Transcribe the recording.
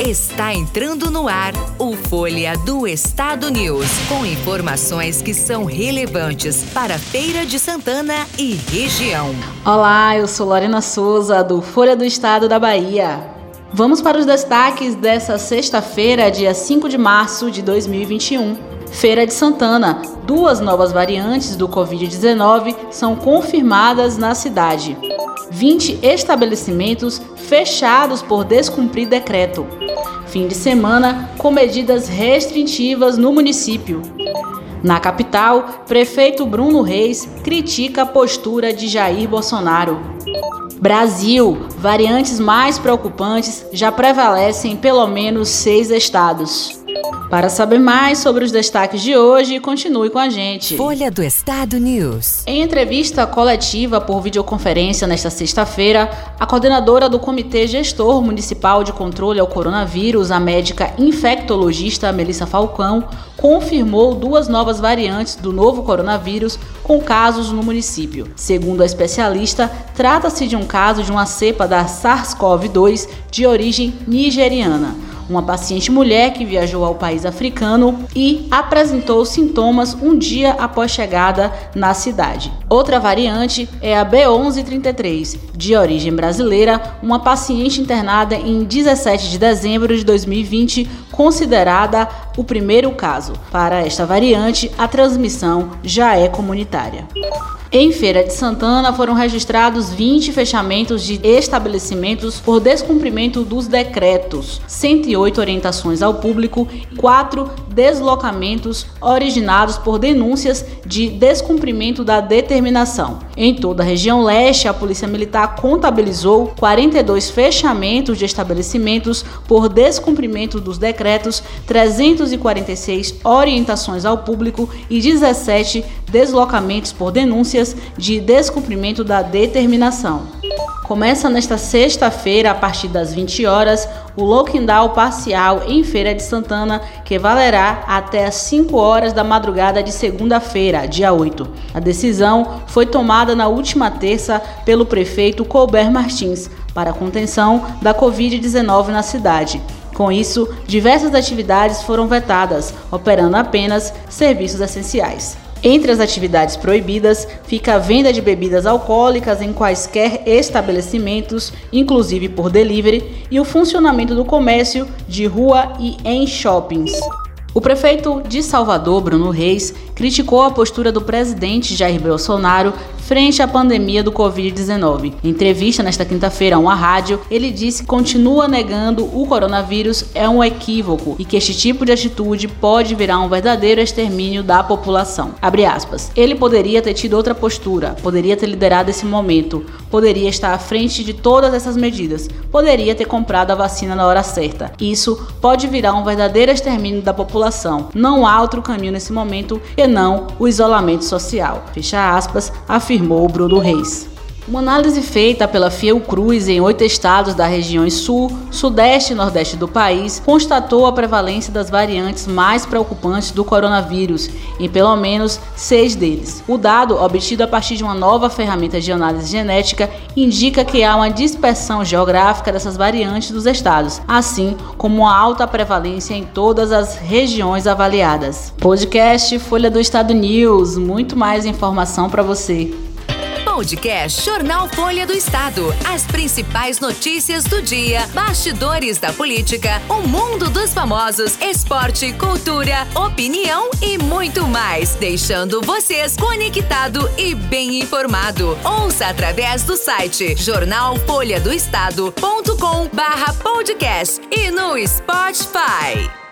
Está entrando no ar o Folha do Estado News, com informações que são relevantes para Feira de Santana e região. Olá, eu sou Lorena Souza, do Folha do Estado da Bahia. Vamos para os destaques dessa sexta-feira, dia 5 de março de 2021. Feira de Santana. Duas novas variantes do Covid-19 são confirmadas na cidade. 20 estabelecimentos fechados por descumprir decreto. Fim de semana com medidas restritivas no município. Na capital, prefeito Bruno Reis critica a postura de Jair Bolsonaro. Brasil, variantes mais preocupantes já prevalecem em pelo menos seis estados. Para saber mais sobre os destaques de hoje, continue com a gente. Folha do Estado News. Em entrevista coletiva por videoconferência nesta sexta-feira, a coordenadora do Comitê Gestor Municipal de Controle ao Coronavírus, a médica infectologista Melissa Falcão, confirmou duas novas variantes do novo coronavírus com casos no município. Segundo a especialista, trata-se de um caso de uma cepa da SARS-CoV-2 de origem nigeriana uma paciente mulher que viajou ao país africano e apresentou sintomas um dia após chegada na cidade. Outra variante é a B1133, de origem brasileira, uma paciente internada em 17 de dezembro de 2020, considerada o primeiro caso. Para esta variante, a transmissão já é comunitária. Em Feira de Santana foram registrados 20 fechamentos de estabelecimentos por descumprimento dos decretos, 108 orientações ao público e 4 deslocamentos originados por denúncias de descumprimento da determinação. Em toda a região leste, a Polícia Militar contabilizou 42 fechamentos de estabelecimentos por descumprimento dos decretos, 346 orientações ao público e 17 deslocamentos por denúncias de descumprimento da determinação. Começa nesta sexta-feira, a partir das 20 horas, o lockdown parcial em Feira de Santana, que valerá até as 5 horas da madrugada de segunda-feira, dia 8. A decisão foi tomada na última terça pelo prefeito Colbert Martins para a contenção da Covid-19 na cidade. Com isso, diversas atividades foram vetadas, operando apenas serviços essenciais. Entre as atividades proibidas fica a venda de bebidas alcoólicas em quaisquer estabelecimentos, inclusive por delivery, e o funcionamento do comércio de rua e em shoppings. O prefeito de Salvador, Bruno Reis, criticou a postura do presidente Jair Bolsonaro frente à pandemia do Covid-19. Em entrevista nesta quinta-feira a uma rádio, ele disse que continua negando o coronavírus é um equívoco e que este tipo de atitude pode virar um verdadeiro extermínio da população. Ele poderia ter tido outra postura, poderia ter liderado esse momento, poderia estar à frente de todas essas medidas, poderia ter comprado a vacina na hora certa. Isso pode virar um verdadeiro extermínio da população. Não há outro caminho nesse momento que não o isolamento social. Fecha aspas, afirmou afirmou Bruno Reis. Uma análise feita pela Fiocruz em oito estados da região sul, sudeste e nordeste do país constatou a prevalência das variantes mais preocupantes do coronavírus em pelo menos seis deles. O dado, obtido a partir de uma nova ferramenta de análise genética, indica que há uma dispersão geográfica dessas variantes dos estados, assim como uma alta prevalência em todas as regiões avaliadas. Podcast Folha do Estado News, muito mais informação para você. Podcast Jornal Folha do Estado. As principais notícias do dia, bastidores da política, o mundo dos famosos, esporte, cultura, opinião e muito mais. Deixando vocês conectado e bem informado. Ouça através do site jornalfolhadoestado.com/podcast e no Spotify.